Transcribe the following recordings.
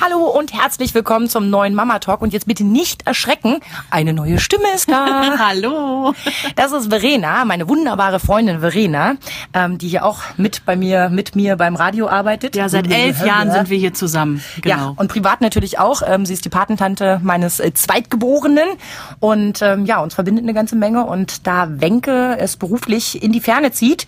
Hallo und herzlich willkommen zum neuen Mama Talk. Und jetzt bitte nicht erschrecken, eine neue Stimme ist da. Hallo. Das ist Verena, meine wunderbare Freundin Verena, ähm, die hier auch mit bei mir, mit mir beim Radio arbeitet. Ja, seit elf Jahren sind wir hier zusammen. Genau. Ja, und privat natürlich auch. Ähm, sie ist die Patentante meines äh, Zweitgeborenen. Und ähm, ja, uns verbindet eine ganze Menge. Und da Wenke es beruflich in die Ferne zieht,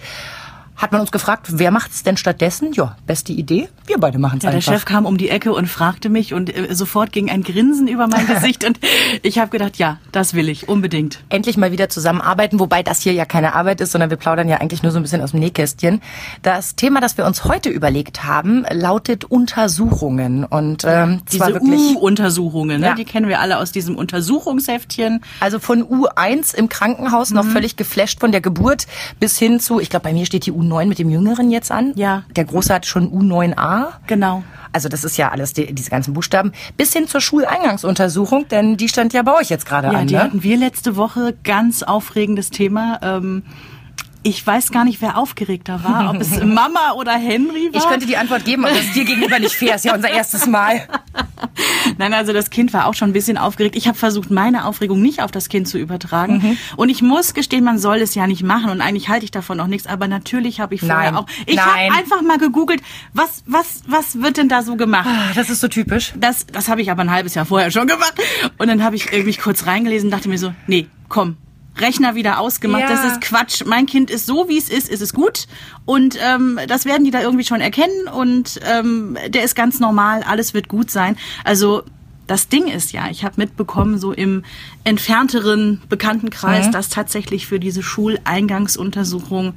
hat man uns gefragt, wer macht es denn stattdessen? Ja, beste Idee, wir beide machen es ja, einfach. Der Chef kam um die Ecke und fragte mich und äh, sofort ging ein Grinsen über mein Gesicht und ich habe gedacht, ja, das will ich unbedingt. Endlich mal wieder zusammenarbeiten, wobei das hier ja keine Arbeit ist, sondern wir plaudern ja eigentlich nur so ein bisschen aus dem Nähkästchen. Das Thema, das wir uns heute überlegt haben, lautet Untersuchungen und ähm, Diese U-Untersuchungen, ne? Ja. die kennen wir alle aus diesem Untersuchungsheftchen. Also von U1 im Krankenhaus noch völlig geflasht von der Geburt bis hin zu, ich glaube, bei mir steht die U9 mit dem Jüngeren jetzt an. Ja. Der Große hat schon U9a. Genau. Also das ist ja alles, die, diese ganzen Buchstaben. Bis hin zur Schuleingangsuntersuchung, denn die stand ja bei euch jetzt gerade Ja, an. die ne? hatten wir letzte Woche. Ganz aufregendes Thema. Ähm, ich weiß gar nicht, wer aufgeregter war, ob es Mama oder Henry war. Ich könnte die Antwort geben, aber das ist dir gegenüber nicht fair. Ist ja unser erstes Mal. Nein, also das Kind war auch schon ein bisschen aufgeregt. Ich habe versucht, meine Aufregung nicht auf das Kind zu übertragen. Und ich muss gestehen, man soll es ja nicht machen. Und eigentlich halte ich davon auch nichts. Aber natürlich habe ich vorher Nein. auch. Ich habe einfach mal gegoogelt, was, was, was wird denn da so gemacht? Ah, Das ist so typisch. Das, das habe ich aber ein halbes Jahr vorher schon gemacht. Und dann habe ich mich kurz reingelesen und dachte mir so, nee, komm. Rechner wieder ausgemacht, Ja. das ist Quatsch. Mein Kind ist so, wie es ist, ist es gut. Und ähm, das werden die da irgendwie schon erkennen. Und ähm, der ist ganz normal, alles wird gut sein. Also das Ding ist ja, ich habe mitbekommen, so im entfernteren Bekanntenkreis, Mhm. dass tatsächlich für diese Schuleingangsuntersuchung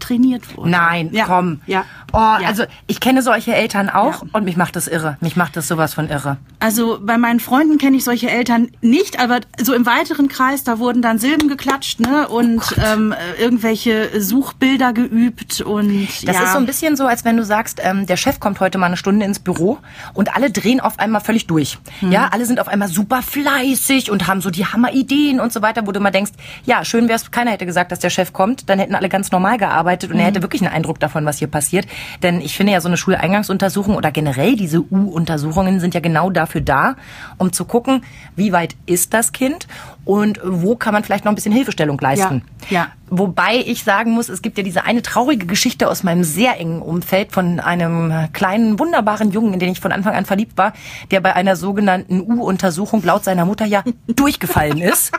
trainiert wurde. Nein, ja. komm. Ja. Oh, Ja. also ich kenne solche Eltern auch Ja. und mich macht das irre. Mich macht das sowas von irre. Also bei meinen Freunden kenne ich solche Eltern nicht, aber so im weiteren Kreis, da wurden dann Silben geklatscht ne? und ähm, äh, irgendwelche Suchbilder geübt und Das ja. ist so ein bisschen so, als wenn du sagst, ähm, der Chef kommt heute mal eine Stunde ins Büro und alle drehen auf einmal völlig durch. Hm. Ja, alle sind auf einmal super fleißig und haben so die Hammerideen und so weiter, wo du mal denkst, ja, schön wäre es, keiner hätte gesagt, dass der Chef kommt, dann hätten alle ganz normal gearbeitet und er Hm. hätte wirklich einen Eindruck davon, was hier passiert. Denn ich finde ja, so eine Schuleingangsuntersuchung oder generell diese U-Untersuchungen sind ja genau dafür da, um zu gucken, wie weit ist das Kind und wo kann man vielleicht noch ein bisschen Hilfestellung leisten. ja. Wobei ich sagen muss, es gibt ja diese eine traurige Geschichte aus meinem sehr engen Umfeld von einem kleinen, wunderbaren Jungen, in den ich von Anfang an verliebt war, der bei einer sogenannten U-Untersuchung laut seiner Mutter ja durchgefallen ist.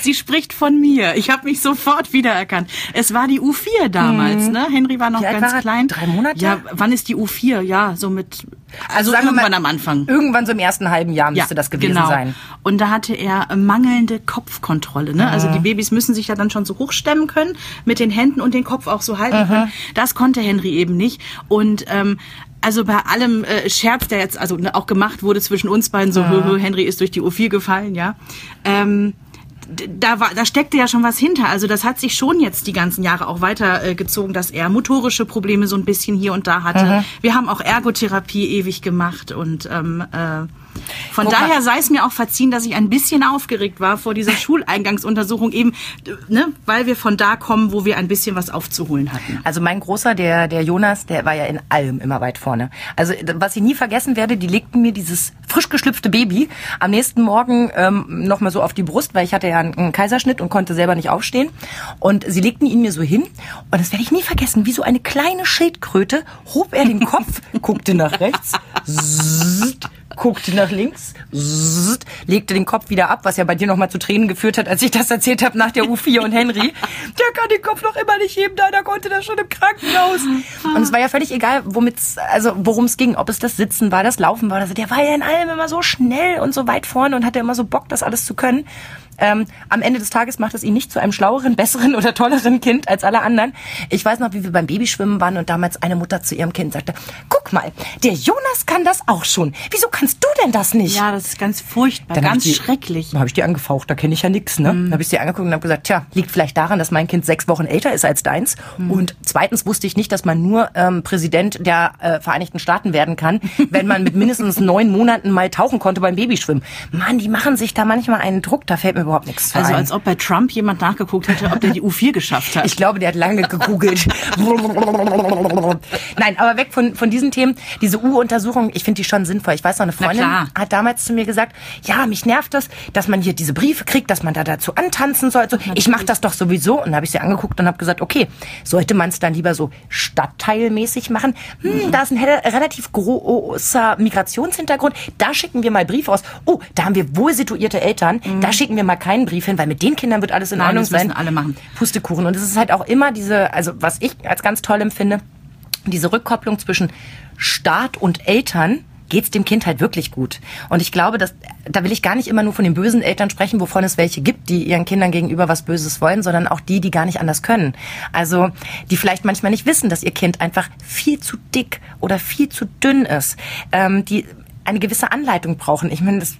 Sie spricht von mir. Ich habe mich sofort wiedererkannt. Es war die U4 damals, ne? Henry war noch Wie ganz war klein. Drei Monate? Ja, wann ist die U4? Ja, so mit also wir irgendwann mal, am Anfang. Irgendwann so im ersten halben Jahr müsste das gewesen genau. sein. Und da hatte er mangelnde Kopfkontrolle. Ne? Also die Mhm. Babys müssen sich ja dann schon so hochstemmen können, mit den Händen und den Kopf auch so halten Mhm. können. Das konnte Henry eben nicht. Und ähm, also bei allem äh, Scherz, der jetzt also ne, auch gemacht wurde zwischen uns beiden, so hö, Henry ist durch die U4 gefallen, ja. Ähm, da, war, da steckte ja schon was hinter. Also das hat sich schon jetzt die ganzen Jahre auch weitergezogen, äh, dass er motorische Probleme so ein bisschen hier und da hatte. Wir haben auch Ergotherapie ewig gemacht und ähm, äh, von Guck daher sei es mir auch verziehen, dass ich ein bisschen aufgeregt war vor dieser Schuleingangsuntersuchung, eben, ne, weil wir von da kommen, wo wir ein bisschen was aufzuholen hatten. Also mein Großer, der, der Jonas, der war ja in allem immer weit vorne. Also was ich nie vergessen werde, die legten mir dieses frisch geschlüpfte Baby am nächsten Morgen ähm, nochmal so auf die Brust, weil ich hatte ja einen, Kaiserschnitt und konnte selber nicht aufstehen. Und sie legten ihn mir so hin und das werde ich nie vergessen, wie so eine kleine Schildkröte hob er den Kopf, guckte nach rechts, zzt, guckte nach links, zzt, legte den Kopf wieder ab, was ja bei dir nochmal zu Tränen geführt hat, als ich das erzählt habe nach der U4 und Henry. Der kann den Kopf noch immer nicht heben, deiner konnte das schon im Krankenhaus. Und es war ja völlig egal, womit also worum es ging, ob es das Sitzen war, das Laufen war. Also der war ja in allem immer so schnell und so weit vorne und hatte immer so Bock, das alles zu können. Ähm, am Ende des Tages macht es ihn nicht zu einem schlaueren, besseren oder tolleren Kind als alle anderen. Ich weiß noch, wie wir beim Babyschwimmen waren und damals eine Mutter zu ihrem Kind sagte, guck mal, der Jonas kann das auch schon. Wieso kannst du denn das nicht? Ja, das ist ganz furchtbar, Dann hab ganz ich die- schrecklich. Dann habe ich die angefaucht, da kenne ich ja nix, ne? Dann habe ich sie angeguckt und habe gesagt, tja, liegt vielleicht daran, dass mein Kind sechs Wochen älter ist als deins. Und zweitens wusste ich nicht, dass man nur ähm, Präsident der äh, Vereinigten Staaten werden kann, wenn man mit mindestens neun Monaten mal tauchen konnte beim Babyschwimmen. Mann, die machen sich da manchmal einen Druck, da fällt mir überhaupt nichts Also ein. als ob bei Trump jemand nachgeguckt hätte, ob der die U4 geschafft hat. Ich glaube, der hat lange gegoogelt. Nein, aber weg von, von diesen Themen. Diese U-Untersuchung, ich finde die schon sinnvoll. Ich weiß noch, eine Freundin hat damals zu mir gesagt, ja, mich nervt das, dass man hier diese Briefe kriegt, dass man da dazu antanzen soll. So, ich mache das doch sowieso. Und dann habe ich sie angeguckt und habe gesagt, okay, sollte man es dann lieber so stadtteilmäßig machen? Hm, da ist ein relativ großer Migrationshintergrund. Da schicken wir mal Briefe aus. Oh, da haben wir wohl situierte Eltern. Da schicken wir mal keinen Brief hin, weil mit den Kindern wird alles in Ordnung das müssen sein. alle machen. Pustekuchen. Und es ist halt auch immer diese, also was ich als ganz toll empfinde, diese Rückkopplung zwischen Staat und Eltern geht's dem Kind halt wirklich gut. Und ich glaube, dass da will ich gar nicht immer nur von den bösen Eltern sprechen, wovon es welche gibt, die ihren Kindern gegenüber was Böses wollen, sondern auch die, die gar nicht anders können. Also die vielleicht manchmal nicht wissen, dass ihr Kind einfach viel zu dick oder viel zu dünn ist, ähm, die eine gewisse Anleitung brauchen. Ich meine, das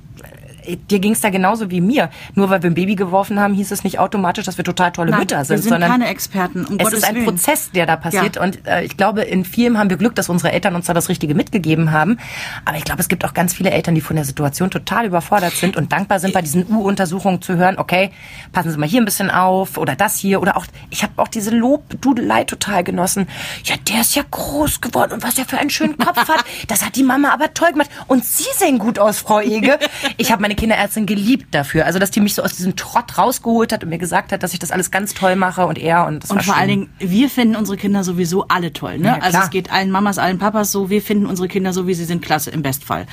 dir ging's da genauso wie mir. Nur weil wir ein Baby geworfen haben, hieß es nicht automatisch, dass wir total tolle Nein, Mütter sind, wir sind sondern keine Experten, um es Gottes ist ein Willen. Prozess, der da passiert. Ja. Und äh, ich glaube, in vielem haben wir Glück, dass unsere Eltern uns da das Richtige mitgegeben haben. Aber ich glaube, es gibt auch ganz viele Eltern, die von der Situation total überfordert sind und dankbar sind, bei diesen U-Untersuchungen zu hören, okay, passen Sie mal hier ein bisschen auf oder das hier. Oder auch, ich habe auch diese Lobdudelei total genossen. Ja, der ist ja groß geworden und was er für einen schönen Kopf hat. Das hat die Mama aber toll gemacht. Und Sie sehen gut aus, Frau Ege. Ich habe meine Kinderärztin geliebt dafür. Also, dass die mich so aus diesem Trott rausgeholt hat und mir gesagt hat, dass ich das alles ganz toll mache und er und das Und war vor schön. allen Dingen, wir finden unsere Kinder sowieso alle toll. Ne? Ja, also es geht allen Mamas, allen Papas so. Wir finden unsere Kinder so, wie sie sind, klasse im Bestfall.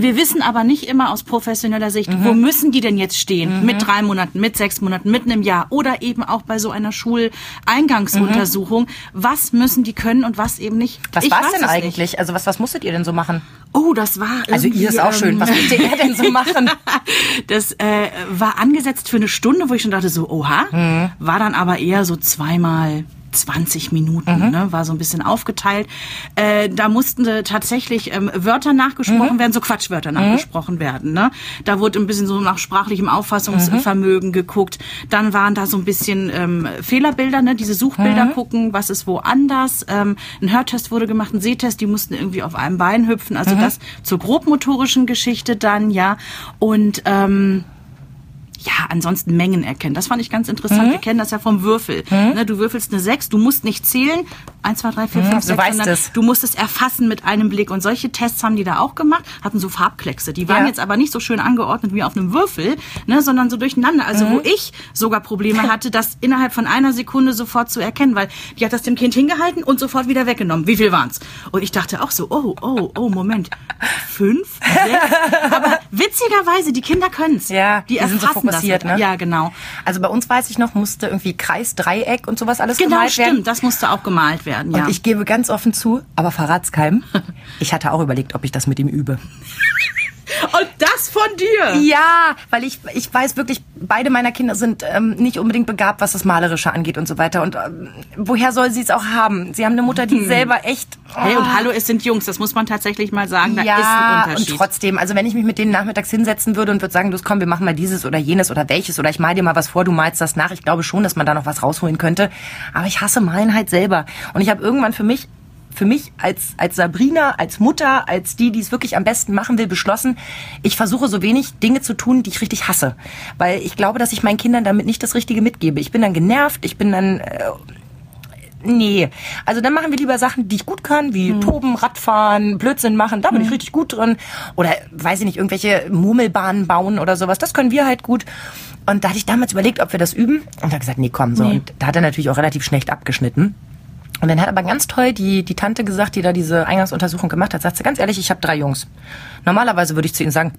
Wir wissen aber nicht immer aus professioneller Sicht, Mhm. wo müssen die denn jetzt stehen? Mit drei Monaten, mit sechs Monaten, mit einem Jahr oder eben auch bei so einer Schuleingangsuntersuchung. Was müssen die können und was eben nicht? Was war's weiß denn es eigentlich? Nicht. Also was, was musstet ihr denn so machen? Oh, das war Also ihr ist auch schön. ähm, Was musste er denn so machen? Das äh, war angesetzt für eine Stunde, wo ich schon dachte so, oha, Mhm. war dann aber eher so zweimal 20 Minuten, Mhm. ne, war so ein bisschen aufgeteilt. Äh, da mussten tatsächlich ähm, Wörter nachgesprochen Mhm. werden, so Quatschwörter nachgesprochen werden. Ne? Da wurde ein bisschen so nach sprachlichem Mhm. Auffassungsvermögen geguckt. Dann waren da so ein bisschen ähm, Fehlerbilder, ne? diese Suchbilder Mhm. gucken, was ist woanders. Ähm, ein Hörtest wurde gemacht, ein Sehtest, die mussten irgendwie auf einem Bein hüpfen. Also Mhm. das zur grobmotorischen Geschichte dann, ja. Und ähm, ja, ansonsten Mengen erkennen. Das fand ich ganz interessant. Mhm. Wir kennen das ja vom Würfel. Ne, du würfelst eine 6, du musst nicht zählen. 1, 2, 3, 4, 5, du 6, weißt sondern es. du musst es erfassen mit einem Blick. Und solche Tests haben die da auch gemacht, hatten so Farbkleckse. Die waren Ja. jetzt aber nicht so schön angeordnet wie auf einem Würfel, ne, sondern so durcheinander. Also Mhm. wo ich sogar Probleme hatte, das innerhalb von einer Sekunde sofort zu erkennen, weil die hat das dem Kind hingehalten und sofort wieder weggenommen. Wie viel waren's? Und ich dachte auch so, oh, oh, oh, Moment. Fünf? Sechs? Aber witzigerweise, die Kinder können's. Ja, die, die sind so erfassen das. ne? Ja, genau. Also bei uns weiß ich noch, musste irgendwie Kreis, Dreieck und sowas alles Genau, gemalt werden. stimmt. Das musste auch gemalt werden, ja. Und ich gebe ganz offen zu, aber verrat's keinem. Ich hatte auch überlegt, ob ich das mit ihm übe. Und das von dir! Ja, weil ich, ich weiß wirklich, beide meiner Kinder sind ähm, nicht unbedingt begabt, was das Malerische angeht und so weiter. Und ähm, woher soll sie es auch haben? Sie haben eine Mutter, die selber echt... Hey, und oh, hallo, es sind Jungs, das muss man tatsächlich mal sagen. Da ist ein ja, und Unterschied. trotzdem, also wenn ich mich mit denen nachmittags hinsetzen würde und würde sagen, los komm, wir machen mal dieses oder jenes oder welches oder ich mal dir mal was vor, du malst das nach. Ich glaube schon, dass man da noch was rausholen könnte. Aber ich hasse Malen halt selber. Und ich habe irgendwann für mich für mich als, als Sabrina, als Mutter, als die, die es wirklich am besten machen will, beschlossen, ich versuche so wenig Dinge zu tun, die ich richtig hasse. Weil ich glaube, dass ich meinen Kindern damit nicht das Richtige mitgebe. Ich bin dann genervt, ich bin dann äh, Nee, also dann machen wir lieber Sachen, die ich gut kann, wie Hm. Toben, Radfahren, Blödsinn machen, da bin ich richtig gut drin. Oder, weiß ich nicht, irgendwelche Murmelbahnen bauen oder sowas, das können wir halt gut. Und da hatte ich damals überlegt, ob wir das üben. Und da gesagt, nee, komm, so. Nee. Und da hat er natürlich auch relativ schlecht abgeschnitten. Und dann hat aber ganz toll die, die Tante gesagt, die da diese Eingangsuntersuchung gemacht hat, sagt sie, ganz ehrlich, ich habe drei Jungs. Normalerweise würde ich zu ihnen sagen,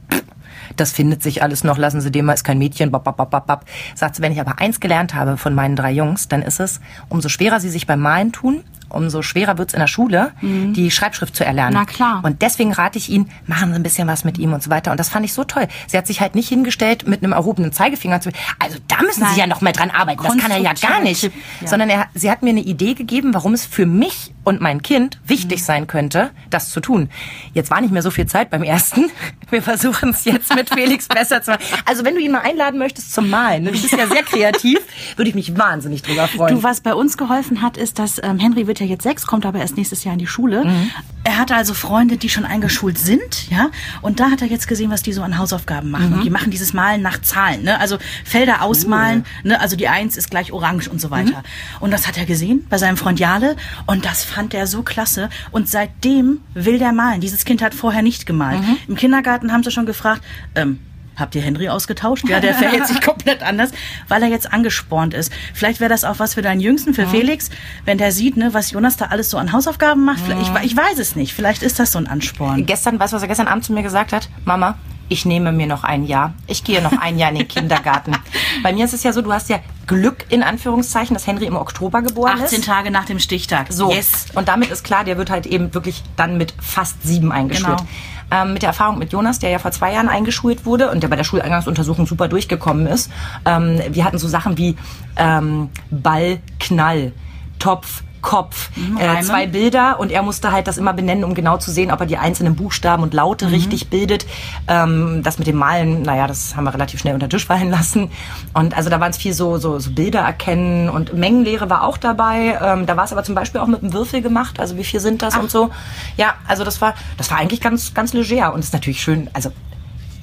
das findet sich alles noch, lassen Sie den mal, ist kein Mädchen, bap, bap, bap, bap, bap. Sagt sie, wenn ich aber eins gelernt habe von meinen drei Jungs, dann ist es, umso schwerer sie sich beim Malen tun, umso schwerer wird's in der Schule, die Schreibschrift zu erlernen. Na klar. Und deswegen rate ich Ihnen, machen Sie ein bisschen was mit ihm und so weiter. Und das fand ich so toll. Sie hat sich halt nicht hingestellt mit einem erhobenen Zeigefinger zu, also da müssen Nein. Sie ja noch mal dran arbeiten. Das kann er ja gar nicht. Ja. Sondern er, sie hat mir eine Idee gegeben, warum es für mich und mein Kind wichtig sein könnte, das zu tun. Jetzt war nicht mehr so viel Zeit beim ersten. Wir versuchen es jetzt mit Felix besser zu machen. Also wenn du ihn mal einladen möchtest zum Malen, du bist ja sehr kreativ, würde ich mich wahnsinnig drüber freuen. Du, was bei uns geholfen hat, ist, dass ähm, Henry wird ja jetzt sechs, kommt aber erst nächstes Jahr in die Schule. Mhm. Er hatte also Freunde, die schon eingeschult sind, ja. Und da hat er jetzt gesehen, was die so an Hausaufgaben machen. Mhm. Und die machen dieses Malen nach Zahlen, ne? Also Felder ausmalen, ne? Also die Eins ist gleich orange und so weiter. Und das hat er gesehen bei seinem Freund Jale und das fand er so klasse. Und seitdem will der malen. Dieses Kind hat vorher nicht gemalt. Im Kindergarten haben sie schon gefragt, ähm, Habt ihr Henry ausgetauscht? Ja, der verhält sich komplett anders, weil er jetzt angespornt ist. Vielleicht wäre das auch was für deinen Jüngsten, für Felix, wenn der sieht, ne, was Jonas da alles so an Hausaufgaben macht. Vielleicht- Ich, ich weiß es nicht. Vielleicht ist das so ein Ansporn. Gestern, weißt du, was er gestern Abend zu mir gesagt hat? Mama, ich nehme mir noch ein Jahr. Ich gehe noch ein Jahr in den Kindergarten. Bei mir ist es ja so, du hast ja Glück in Anführungszeichen, dass Henry im Oktober geboren 18 ist. Tage nach dem Stichtag. So. Yes. Und damit ist klar, der wird halt eben wirklich dann mit fast sieben eingeschult. Genau. Ähm, mit der Erfahrung mit Jonas, der ja vor zwei Jahren eingeschult wurde und der bei der Schuleingangsuntersuchung super durchgekommen ist. Ähm, wir hatten so Sachen wie ähm, Ball, Knall, Topf, Kopf, äh, Reime. zwei Bilder und er musste halt das immer benennen, um genau zu sehen, ob er die einzelnen Buchstaben und Laute richtig bildet. Ähm, das mit dem Malen, naja, das haben wir relativ schnell unter den Tisch fallen lassen. Und also da waren es viel so, so, so Bilder erkennen und Mengenlehre war auch dabei. Ähm, da war es aber zum Beispiel auch mit einem Würfel gemacht, also wie viel sind das und so. Ja, also das war, das war eigentlich ganz, ganz leger und ist natürlich schön, also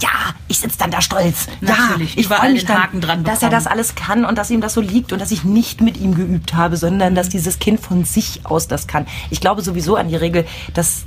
ja, ich sitze dann da stolz. Natürlich, ja, ich überall freue mich den dann, Haken dran dass er bekommen. das alles kann und dass ihm das so liegt und dass ich nicht mit ihm geübt habe, sondern dass dieses Kind von sich aus das kann. Ich glaube sowieso an die Regel, dass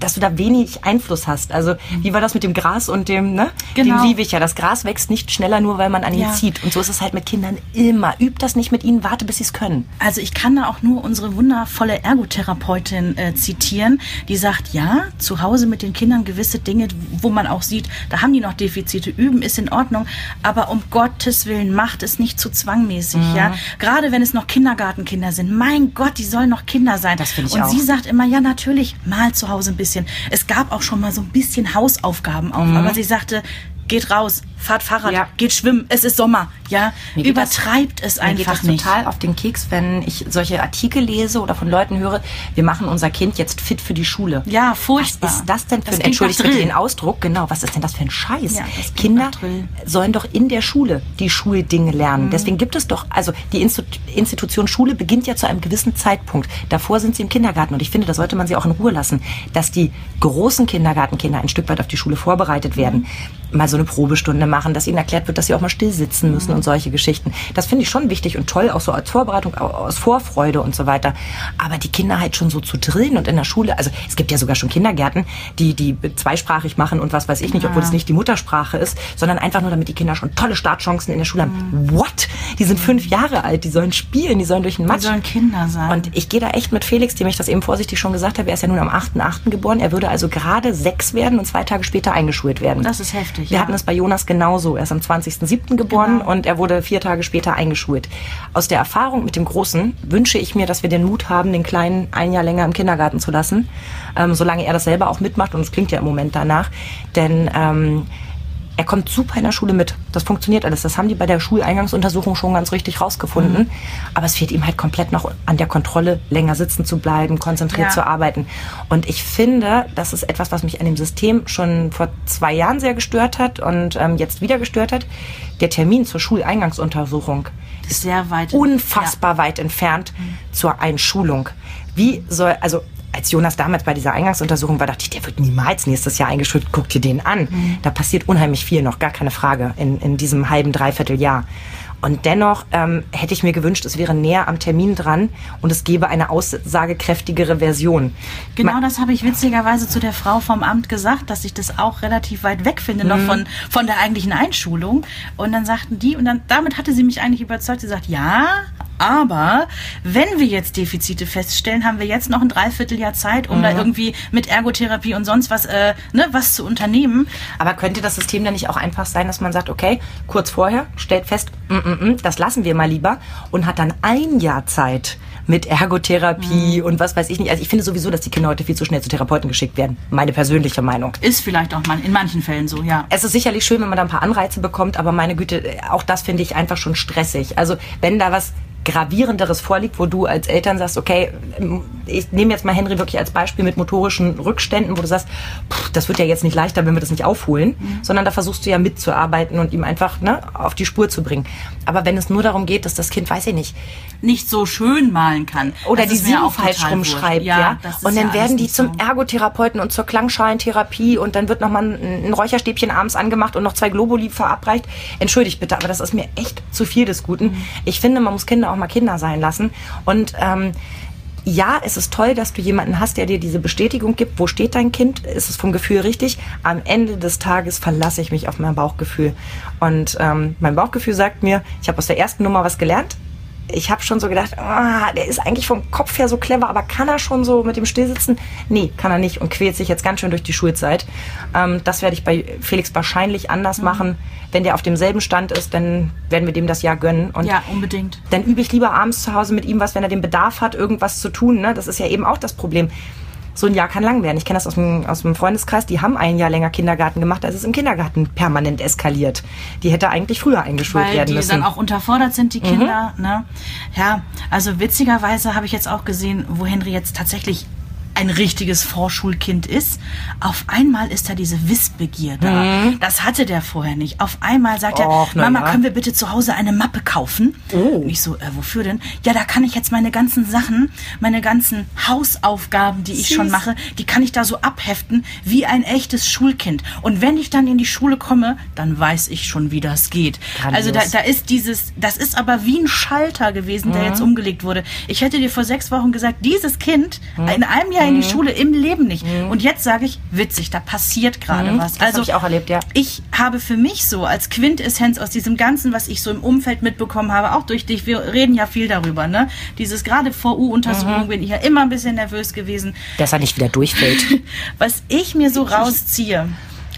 dass du da wenig Einfluss hast. Also wie war das mit dem Gras und dem, ne? Genau. Den liebe ich ja. Das Gras wächst nicht schneller, nur weil man an ihn Ja. zieht. Und so ist es halt mit Kindern immer. Üb das nicht mit ihnen, warte, bis sie es können. Also ich kann da auch nur unsere wundervolle Ergotherapeutin äh, zitieren, die sagt, ja, zu Hause mit den Kindern gewisse Dinge, wo man auch sieht, da haben die noch Defizite, üben ist in Ordnung, aber um Gottes Willen macht es nicht zu zwangmäßig, Mhm. ja. Gerade wenn es noch Kindergartenkinder sind, mein Gott, die sollen noch Kinder sein. Das finde ich Und auch. sie sagt immer, ja natürlich, mal zu Hause ein bisschen. Es gab auch schon mal so ein bisschen Hausaufgaben auch, aber sie sagte, geht raus, fahrt Fahrrad. Ja. geht schwimmen, es ist Sommer, ja. Mir geht das- Übertreibt es Mir geht einfach das nicht. total auf den Keks, wenn ich solche Artikel lese oder von Leuten höre, wir machen unser Kind jetzt fit für die Schule. Ja, furchtbar. Was ist das denn für Das ein, entschuldigt bitte den Ausdruck, genau, was ist denn das für ein Scheiß? Ja, Kinder sollen doch in der Schule die Schuldinge lernen. Mhm. Deswegen gibt es doch, also die Institu Institution Schule beginnt ja zu einem gewissen Zeitpunkt. Davor sind sie im Kindergarten und ich finde, da sollte man sie auch in Ruhe lassen, dass die großen Kindergartenkinder ein Stück weit auf die Schule vorbereitet werden. Mhm. Mal so eine Probestunde machen, dass ihnen erklärt wird, dass sie auch mal still sitzen müssen und solche Geschichten. Das finde ich schon wichtig und toll, auch so als Vorbereitung, au- aus Vorfreude und so weiter. Aber die Kinder halt schon so zu drillen und in der Schule, also es gibt ja sogar schon Kindergärten, die, die zweisprachig machen und was weiß ich nicht, obwohl es nicht die Muttersprache ist, sondern einfach nur, damit die Kinder schon tolle Startchancen in der Schule haben. What? Die sind fünf Jahre alt, die sollen spielen, die sollen durch den Matsch. sollen Kinder sein. Und ich gehe da echt mit Felix, dem ich das eben vorsichtig schon gesagt habe, er ist ja nun am 8.8. geboren, er würde also gerade sechs werden und zwei Tage später eingeschult werden. Das ist heftig, Wir ja. hatten es bei Jonas genauso. Er ist am 20.07. geboren Genau. und er wurde vier Tage später eingeschult. Aus der Erfahrung mit dem Großen wünsche ich mir, dass wir den Mut haben, den Kleinen ein Jahr länger im Kindergarten zu lassen, ähm, solange er das selber auch mitmacht und es klingt ja im Moment danach. Denn ähm, er kommt super in der Schule mit. Das funktioniert alles. Das haben die bei der Schuleingangsuntersuchung schon ganz richtig rausgefunden. Mhm. Aber es fehlt ihm halt komplett noch an der Kontrolle, länger sitzen zu bleiben, konzentriert Ja. zu arbeiten. Und ich finde, das ist etwas, was mich an dem System schon vor zwei Jahren sehr gestört hat und ähm, jetzt wieder gestört hat. Der Termin zur Schuleingangsuntersuchung ist sehr weit. unfassbar weit entfernt zur Einschulung. Wie soll, also als Jonas damals bei dieser Eingangsuntersuchung war, dachte ich, der wird niemals nächstes Jahr eingeschult. Guck dir den an. Da passiert unheimlich viel noch, gar keine Frage, in, in diesem halben, dreiviertel Jahr. Und dennoch ähm, hätte ich mir gewünscht, es wäre näher am Termin dran und es gäbe eine aussagekräftigere Version. Genau Ma- das habe ich witzigerweise zu der Frau vom Amt gesagt, dass ich das auch relativ weit weg finde, noch von, von der eigentlichen Einschulung. Und dann sagten die, und dann damit hatte sie mich eigentlich überzeugt, sie sagt, ja, aber wenn wir jetzt Defizite feststellen, haben wir jetzt noch ein Dreivierteljahr Zeit, um da irgendwie mit Ergotherapie und sonst was, äh, ne, was zu unternehmen. Aber könnte das System dann nicht auch einfach sein, dass man sagt, okay, kurz vorher stellt fest, mm, mm, mm, das lassen wir mal lieber und hat dann ein Jahr Zeit mit Ergotherapie und was weiß ich nicht. Also ich finde sowieso, dass die Kinder heute viel zu schnell zu Therapeuten geschickt werden. Meine persönliche Meinung. Ist vielleicht auch mal in manchen Fällen so, ja. Es ist sicherlich schön, wenn man da ein paar Anreize bekommt, aber meine Güte, auch das finde ich einfach schon stressig. Also wenn da was gravierenderes vorliegt, wo du als Eltern sagst, okay, ich nehme jetzt mal Henry wirklich als Beispiel mit motorischen Rückständen, wo du sagst, pff, das wird ja jetzt nicht leichter, wenn wir das nicht aufholen, mhm. sondern da versuchst du ja mitzuarbeiten und ihm einfach ne, auf die Spur zu bringen. Aber wenn es nur darum geht, dass das Kind, weiß ich nicht, nicht so schön malen kann. Oder die Sieben falsch rumschreibt, ja. ja? Und dann ja werden die zum so. Ergotherapeuten und zur Klangschalentherapie und dann wird nochmal ein, ein Räucherstäbchen abends angemacht und noch zwei Globuli verabreicht. Entschuldigt bitte, aber das ist mir echt zu viel des Guten. Mhm. Ich finde, man muss Kinder auch mal Kinder sein lassen. Und ähm, ja, es ist toll, dass du jemanden hast, der dir diese Bestätigung gibt. Wo steht dein Kind? Ist es vom Gefühl richtig? Am Ende des Tages verlasse ich mich auf mein Bauchgefühl. Und ähm, mein Bauchgefühl sagt mir, ich habe aus der ersten Nummer was gelernt ich habe schon so gedacht, ah, der ist eigentlich vom Kopf her so clever, aber kann er schon so mit dem Stillsitzen? Nee, kann er nicht und quält sich jetzt ganz schön durch die Schulzeit. Ähm, das werde ich bei Felix wahrscheinlich anders mhm. machen. Wenn der auf demselben Stand ist, dann werden wir dem das Jahr gönnen. Und ja, unbedingt. Dann übe ich lieber abends zu Hause mit ihm was, wenn er den Bedarf hat, irgendwas zu tun. Ne? Das ist ja eben auch das Problem so ein Jahr kann lang werden. Ich kenne das aus dem, aus dem Freundeskreis, die haben ein Jahr länger Kindergarten gemacht, als es im Kindergarten permanent eskaliert. Die hätte eigentlich früher eingeschult Weil werden müssen. Weil die dann auch unterfordert sind, die Kinder. Mhm. Ne? Ja, also witzigerweise habe ich jetzt auch gesehen, wo Henry jetzt tatsächlich ein richtiges Vorschulkind ist. Auf einmal ist da diese Wissbegier da. Mhm. Das hatte der vorher nicht. Auf einmal sagt Och, er, Mama, ja. können wir bitte zu Hause eine Mappe kaufen? Oh. Und ich so, äh, wofür denn? Ja, da kann ich jetzt meine ganzen Sachen, meine ganzen Hausaufgaben, die ich Süß. schon mache, die kann ich da so abheften wie ein echtes Schulkind. Und wenn ich dann in die Schule komme, dann weiß ich schon, wie das geht. Grandios. Also da, da ist dieses, das ist aber wie ein Schalter gewesen, der mhm. jetzt umgelegt wurde. Ich hätte dir vor sechs Wochen gesagt, dieses Kind mhm. in einem Jahr in die mhm. Schule, im Leben nicht. Mhm. Und jetzt sage ich, witzig, da passiert gerade mhm. was. Das also, habe ich auch erlebt, ja. Ich habe für mich so als Quintessenz aus diesem Ganzen, was ich so im Umfeld mitbekommen habe, auch durch dich, wir reden ja viel darüber, ne? Dieses gerade VU-Untersuchung mhm. bin ich ja immer ein bisschen nervös gewesen. Dass er nicht wieder durchfällt. was ich mir so rausziehe,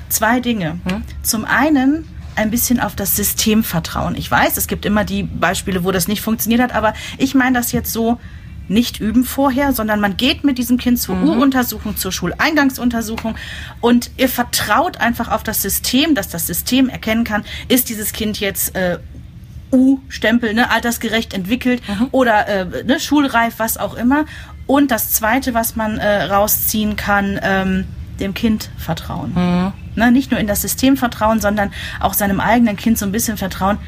zwei Dinge. Zum einen ein bisschen auf das System vertrauen. Ich weiß, es gibt immer die Beispiele, wo das nicht funktioniert hat, aber ich meine das jetzt so, nicht üben vorher, sondern man geht mit diesem Kind zur mhm. U-Untersuchung, zur Schuleingangsuntersuchung und ihr vertraut einfach auf das System, dass das System erkennen kann, ist dieses Kind jetzt äh, U-Stempel, ne, altersgerecht entwickelt mhm. oder äh, ne, schulreif, was auch immer. Und das Zweite, was man äh, rausziehen kann, ähm, dem Kind vertrauen. Mhm. Ne, nicht nur in das System vertrauen, sondern auch seinem eigenen Kind so ein bisschen vertrauen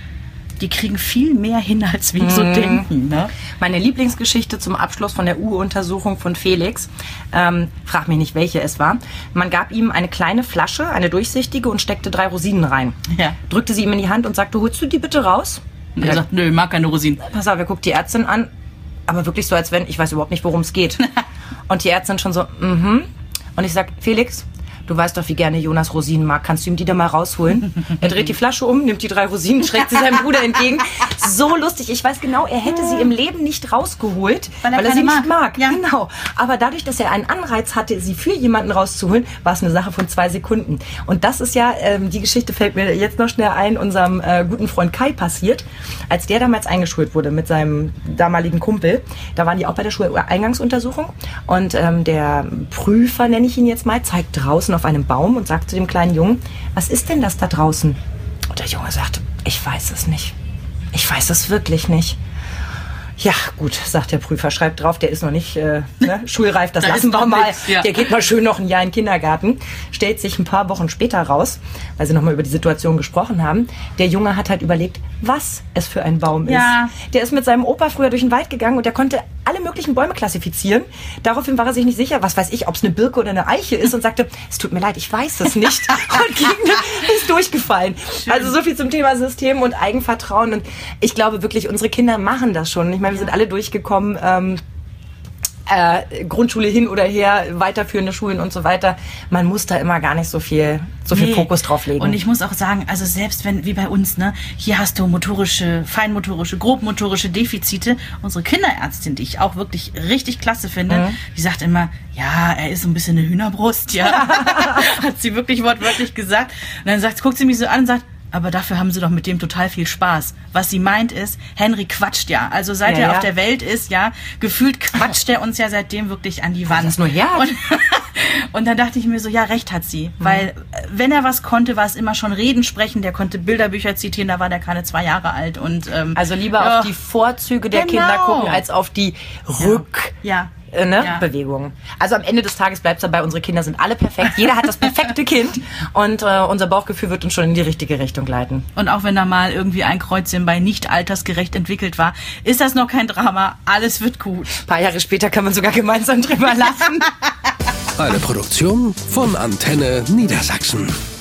die kriegen viel mehr hin, als wir mhm. so denken. Ne? Meine Lieblingsgeschichte zum Abschluss von der U-Untersuchung von Felix, ähm, frag mich nicht, welche es war. Man gab ihm eine kleine Flasche, eine durchsichtige, und steckte drei Rosinen rein. Ja. Drückte sie ihm in die Hand und sagte, holst du die bitte raus? Und er sagt, nö, mag keine Rosinen. Pass auf, er guckt die Ärztin an, aber wirklich so, als wenn, ich weiß überhaupt nicht, worum es geht. und die Ärztin schon so, mhm. Und ich sag, Felix, du weißt doch, wie gerne Jonas Rosinen mag. Kannst du ihm die da mal rausholen? er dreht die Flasche um, nimmt die drei Rosinen, schreckt sie seinem Bruder entgegen. So lustig. Ich weiß genau, er hätte sie im Leben nicht rausgeholt, weil er, weil er sie mag. nicht mag. Ja. Genau. Aber dadurch, dass er einen Anreiz hatte, sie für jemanden rauszuholen, war es eine Sache von zwei Sekunden. Und das ist ja, ähm, die Geschichte fällt mir jetzt noch schnell ein, unserem äh, guten Freund Kai passiert. Als der damals eingeschult wurde mit seinem damaligen Kumpel, da waren die auch bei der Schuleingangsuntersuchung. Und ähm, der Prüfer, nenne ich ihn jetzt mal, zeigt draußen auf einem Baum und sagt zu dem kleinen Jungen, was ist denn das da draußen? Und der Junge sagt, ich weiß es nicht. Ich weiß es wirklich nicht. Ja, gut, sagt der Prüfer, schreibt drauf, der ist noch nicht äh, ne, schulreif, das da lassen wir mal. Nix, ja. Der geht mal schön noch ein Jahr in den Kindergarten. Stellt sich ein paar Wochen später raus, weil sie nochmal über die Situation gesprochen haben. Der Junge hat halt überlegt, was es für ein Baum ja. ist. Der ist mit seinem Opa früher durch den Wald gegangen und der konnte alle möglichen Bäume klassifizieren. Daraufhin war er sich nicht sicher, was weiß ich, ob es eine Birke oder eine Eiche ist und sagte, es tut mir leid, ich weiß es nicht. und ging, ist durchgefallen. Schön. Also so viel zum Thema System und Eigenvertrauen. Und ich glaube wirklich, unsere Kinder machen das schon. Ich meine, wir sind alle durchgekommen. Ähm, äh, Grundschule hin oder her, weiterführende Schulen und so weiter. Man muss da immer gar nicht so viel, so viel nee. Fokus drauf legen. Und ich muss auch sagen, also selbst wenn, wie bei uns, ne, hier hast du motorische, feinmotorische, grobmotorische Defizite. Unsere Kinderärztin, die ich auch wirklich richtig klasse finde, mhm. die sagt immer, ja, er ist so ein bisschen eine Hühnerbrust, ja. Hat sie wirklich wortwörtlich gesagt. Und dann sagt, guckt sie mich so an und sagt, aber dafür haben sie doch mit dem total viel Spaß. Was sie meint ist, Henry quatscht ja. Also seit ja, er ja. auf der Welt ist, ja, gefühlt quatscht er uns ja seitdem wirklich an die Wand. Das ist nur her. Und, Und dann dachte ich mir so, ja, recht hat sie. Weil äh, wenn er was konnte, war es immer schon Reden sprechen. Der konnte Bilderbücher zitieren, da war der keine zwei Jahre alt. Und, ähm, Also lieber ja, auf die Vorzüge der Genau. Kinder gucken, als auf die Rück... Ja. Äh, Ne, Ja. Bewegungen. Also am Ende des Tages bleibt es dabei, unsere Kinder sind alle perfekt. Jeder hat das perfekte Kind und äh, unser Bauchgefühl wird uns schon in die richtige Richtung leiten. Und auch wenn da mal irgendwie ein Kreuzchen bei nicht altersgerecht entwickelt war, ist das noch kein Drama. Alles wird gut. Ein paar Jahre später kann man sogar gemeinsam drüber lachen. Eine Produktion von Antenne Niedersachsen.